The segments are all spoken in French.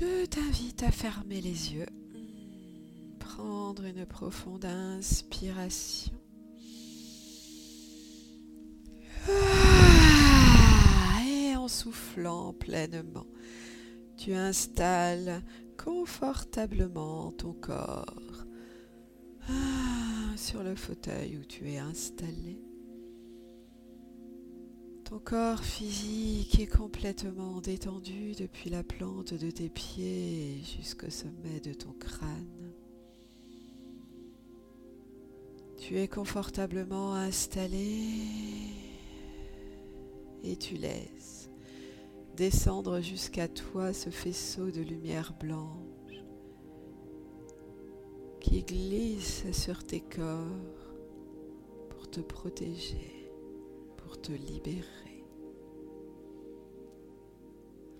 Je t'invite à fermer les yeux, prendre une profonde inspiration. Ah, et en soufflant pleinement, tu installes confortablement ton corps ah, sur le fauteuil où tu es installé. Ton corps physique est complètement détendu depuis la plante de tes pieds jusqu'au sommet de ton crâne. Tu es confortablement installé et tu laisses descendre jusqu'à toi ce faisceau de lumière blanche qui glisse sur tes corps pour te protéger te libérer.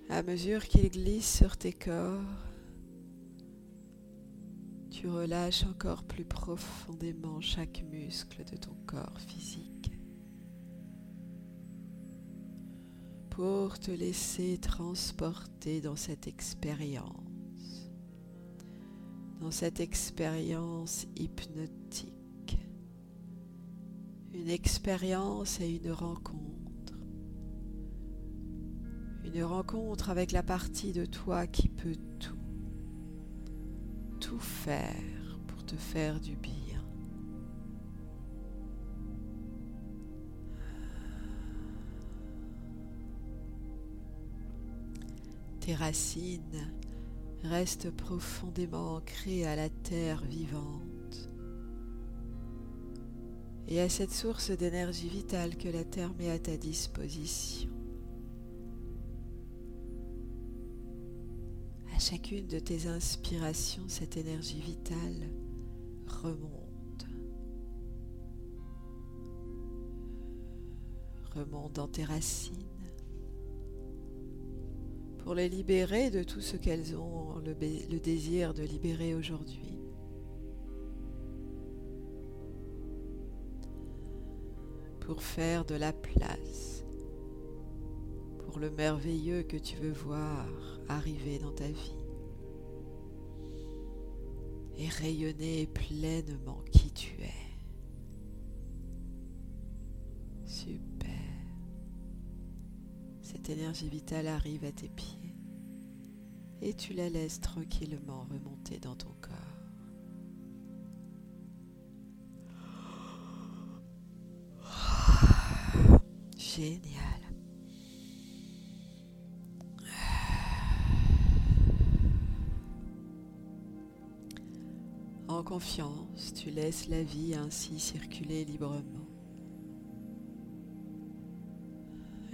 À mesure qu'il glisse sur tes corps, tu relâches encore plus profondément chaque muscle de ton corps physique pour te laisser transporter dans cette expérience, dans cette expérience hypnotique une expérience et une rencontre. Une rencontre avec la partie de toi qui peut tout, tout faire pour te faire du bien. Tes racines restent profondément ancrées à la terre vivante et à cette source d'énergie vitale que la Terre met à ta disposition. À chacune de tes inspirations, cette énergie vitale remonte. Remonte dans tes racines pour les libérer de tout ce qu'elles ont le, désir de libérer aujourd'hui. Pour faire de la place pour le merveilleux que tu veux voir arriver dans ta vie et rayonner pleinement qui tu es. Super. Cette énergie vitale arrive à tes pieds et tu la laisses tranquillement remonter dans ton corps. En confiance, tu laisses la vie ainsi circuler librement.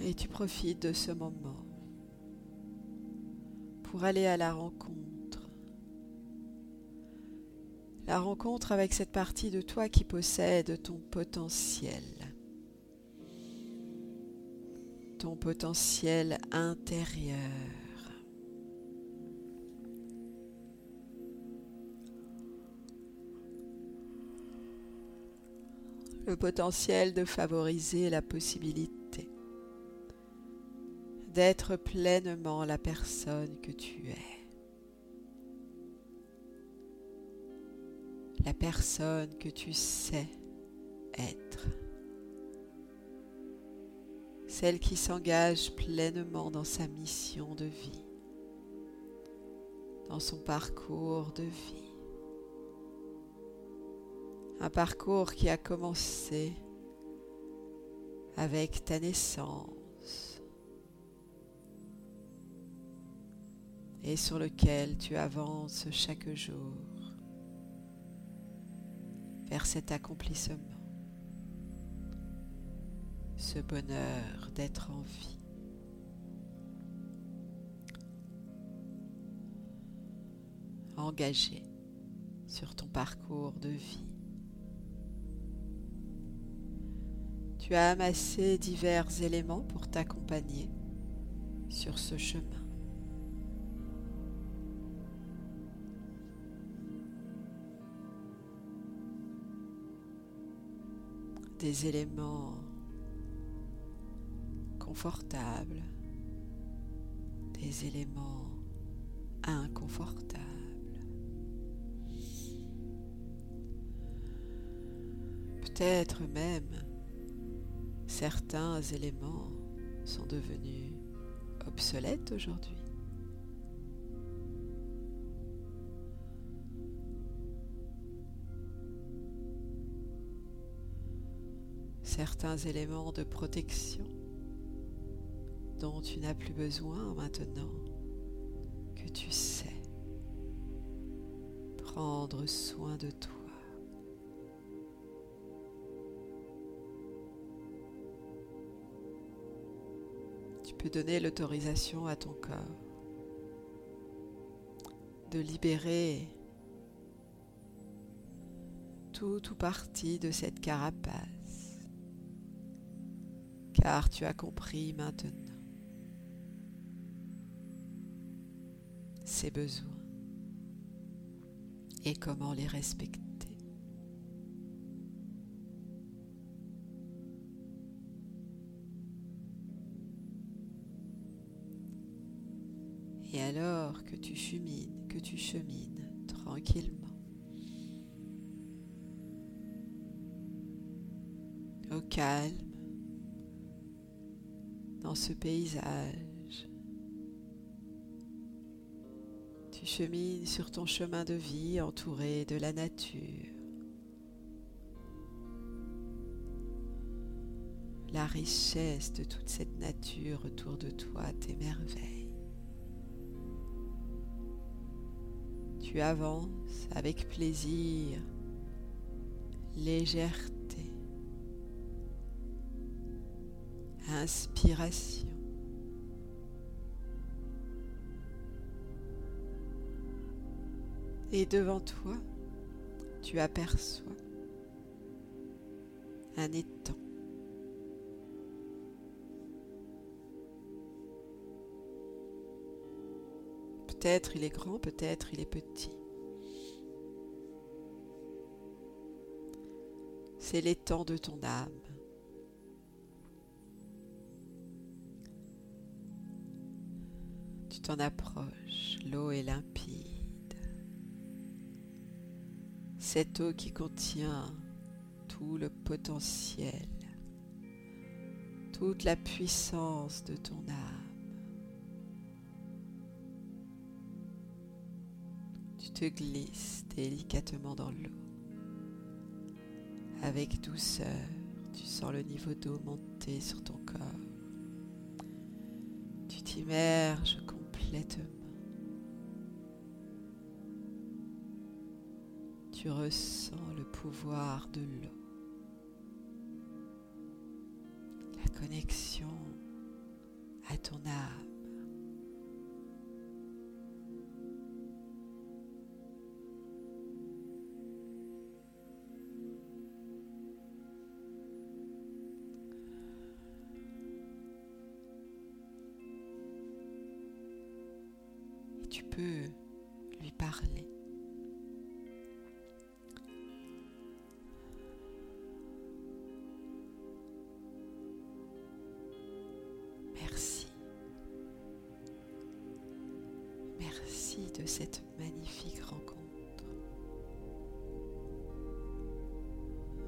Et tu profites de ce moment pour aller à la rencontre. La rencontre avec cette partie de toi qui possède ton potentiel ton potentiel intérieur. Le potentiel de favoriser la possibilité d'être pleinement la personne que tu es. La personne que tu sais être celle qui s'engage pleinement dans sa mission de vie, dans son parcours de vie un parcours qui a commencé avec ta naissance et sur lequel tu avances chaque jour vers cet accomplissement, ce bonheur d'être en vie. engagé sur ton parcours de vie. Tu as amassé divers éléments pour t'accompagner sur ce chemin. Des éléments confortables, des éléments inconfortables. Peut-être même certains éléments sont devenus obsolètes aujourd'hui. Certains éléments de protection dont tu n'as plus besoin maintenant que tu sais prendre soin de toi. Donner l'autorisation à ton corps de libérer tout ou partie de cette carapace, car tu as compris maintenant ses besoins et comment les respecter. Calme, dans ce paysage, Tu chemines sur ton chemin de vie entouré de la nature. La richesse de toute cette nature autour de toi t'émerveille. Tu avances avec plaisir, légèreté, inspiration. Et devant toi, tu aperçois un étang. Peut-être il est grand, peut-être il est petit. C'est l'étang de ton âme. T'en approches, l'eau est limpide cette eau qui contient tout le potentiel, toute la puissance de ton âme. Tu te glisses délicatement dans l'eau. Avec douceur, tu sens le niveau d'eau monter sur ton corps. Tu t'immerges tu ressens le pouvoir de l'eau, la connexion à ton âme. Lui parler. de cette magnifique rencontre.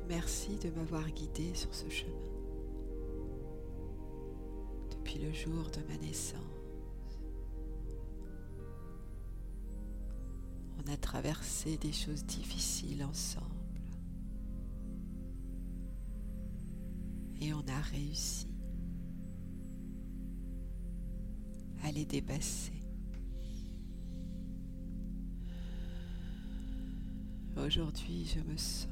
Merci de m'avoir guidé sur ce chemin depuis le jour de ma naissance. A traversé des choses difficiles ensemble et on a réussi à les dépasser. Aujourd'hui, je me sens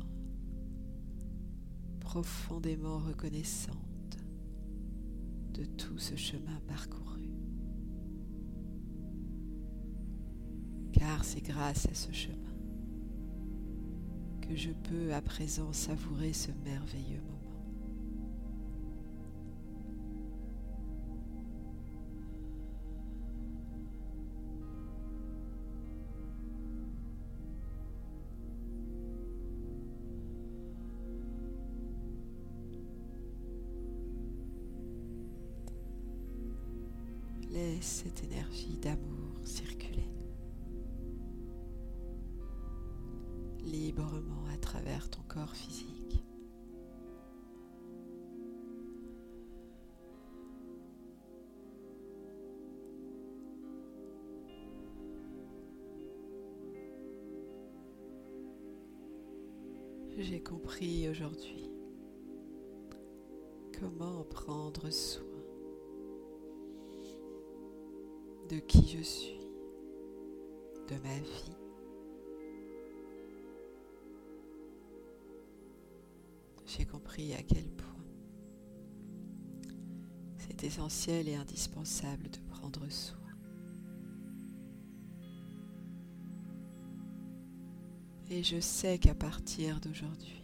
profondément reconnaissante de tout ce chemin parcouru. C'est grâce à ce chemin que je peux à présent savourer ce merveilleux moment. Laisse cette énergie d'amour travers ton corps physique. J'ai compris aujourd'hui comment prendre soin de qui je suis, de ma vie. J'ai compris à quel point c'est essentiel et indispensable de prendre soin. Et je sais qu'à partir d'aujourd'hui,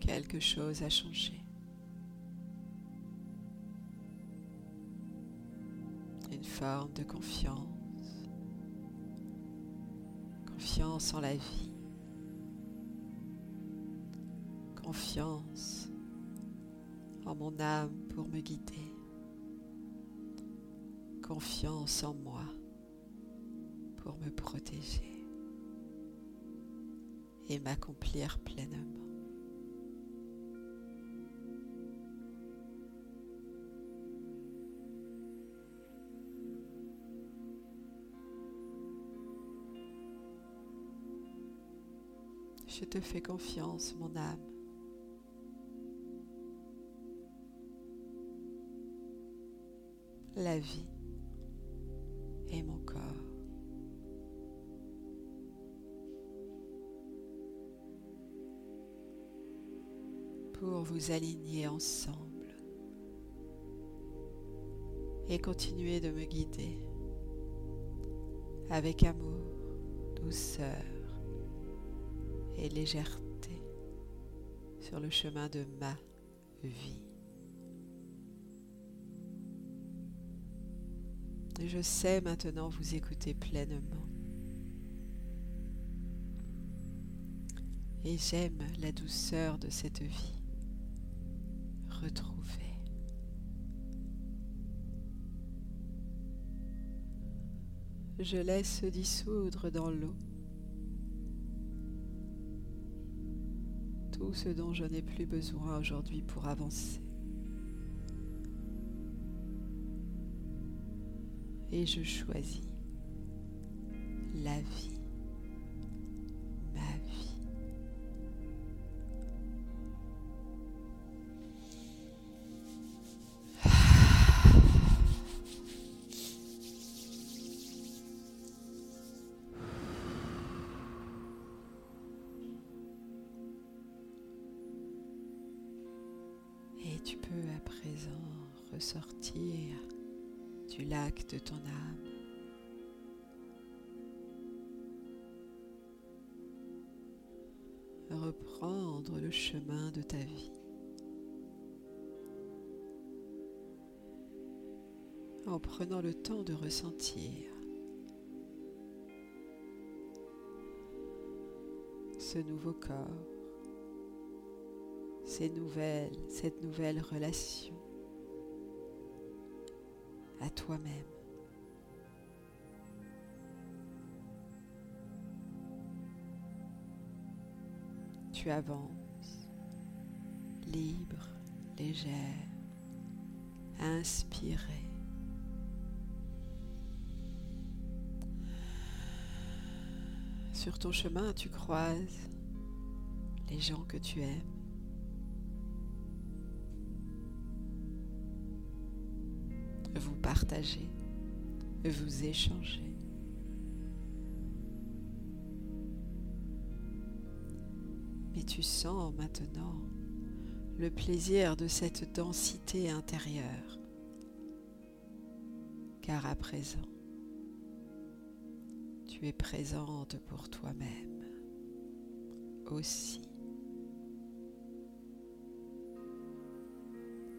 quelque chose a changé. forme de confiance, confiance en la vie, confiance en mon âme pour me guider, confiance en moi pour me protéger et m'accomplir pleinement. Je te fais confiance, mon âme. La vie et mon corps. Pour vous aligner ensemble et continuer de me guider avec amour, douceur et légèreté sur le chemin de ma vie. Je sais maintenant vous écouter pleinement. Et j'aime la douceur de cette vie retrouvée. Je laisse se dissoudre dans l'eau ce dont je n'ai plus besoin aujourd'hui pour avancer. Et je choisis la vie, tu peux à présent ressortir du lac de ton âme. Reprendre le chemin de ta vie. En prenant le temps de ressentir ce nouveau corps ces nouvelles, cette nouvelle relation à toi-même. Tu avances, libre, légère, inspiré. Sur ton chemin, tu croises les gens que tu aimes. Vous partagez, vous échangez. Mais tu sens maintenant le plaisir de cette densité intérieure car à présent, tu es présente pour toi-même aussi.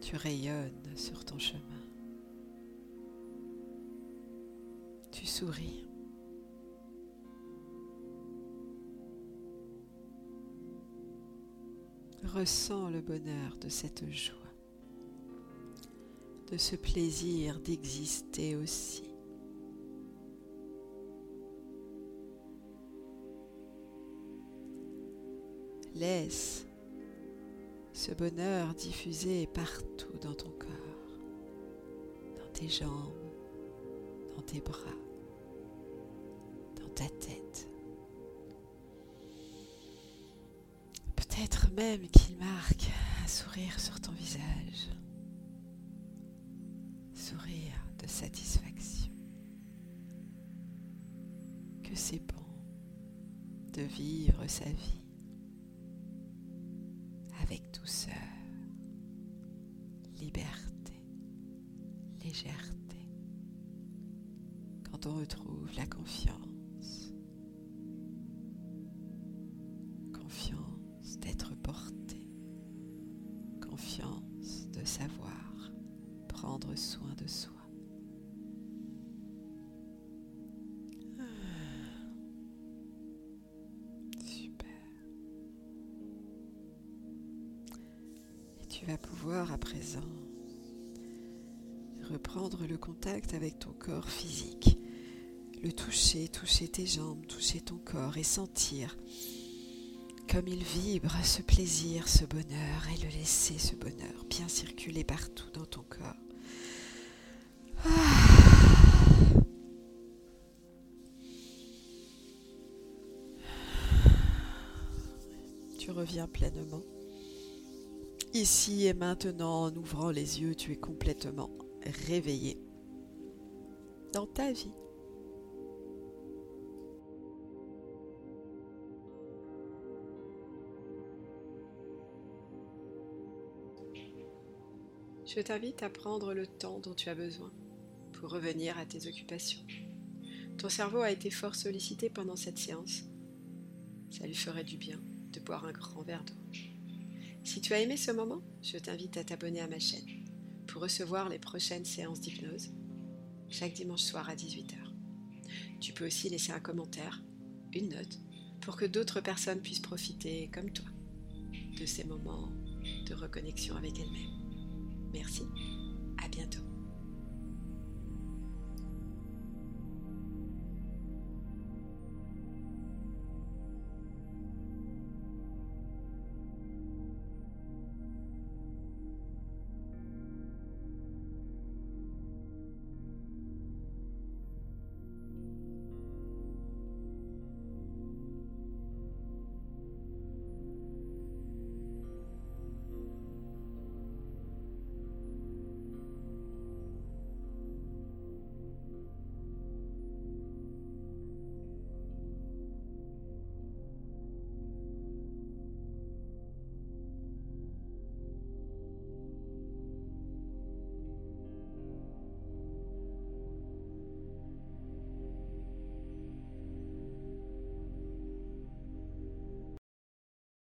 Tu rayonnes sur ton chemin. Souris. Ressens le bonheur de cette joie de ce plaisir d'exister aussi. Laisse ce bonheur diffuser partout dans ton corps, dans tes jambes, dans tes bras, ta tête. Peut-être même qu'il marque un sourire sur ton visage sourire de satisfaction. Que c'est bon de vivre sa vie avec douceur, liberté, légèreté, quand on retrouve la confiance, tu vas pouvoir à présent reprendre le contact avec ton corps physique, le toucher, toucher tes jambes, toucher ton corps et sentir comme il vibre ce plaisir, ce bonheur, et le laisser ce bonheur bien circuler partout dans ton corps. Tu reviens pleinement. Ici et maintenant, en ouvrant les yeux, tu es complètement réveillé dans ta vie. Je t'invite à prendre le temps dont tu as besoin pour revenir à tes occupations. Ton cerveau a été fort sollicité pendant cette séance. Ça lui ferait du bien de boire un grand verre d'eau. Si tu as aimé ce moment, je t'invite à t'abonner à ma chaîne pour recevoir les prochaines séances d'hypnose chaque dimanche soir à 18h. Tu peux aussi laisser un commentaire, une note, pour que d'autres personnes puissent profiter, comme toi, de ces moments de reconnexion avec elles-mêmes. Merci, à bientôt.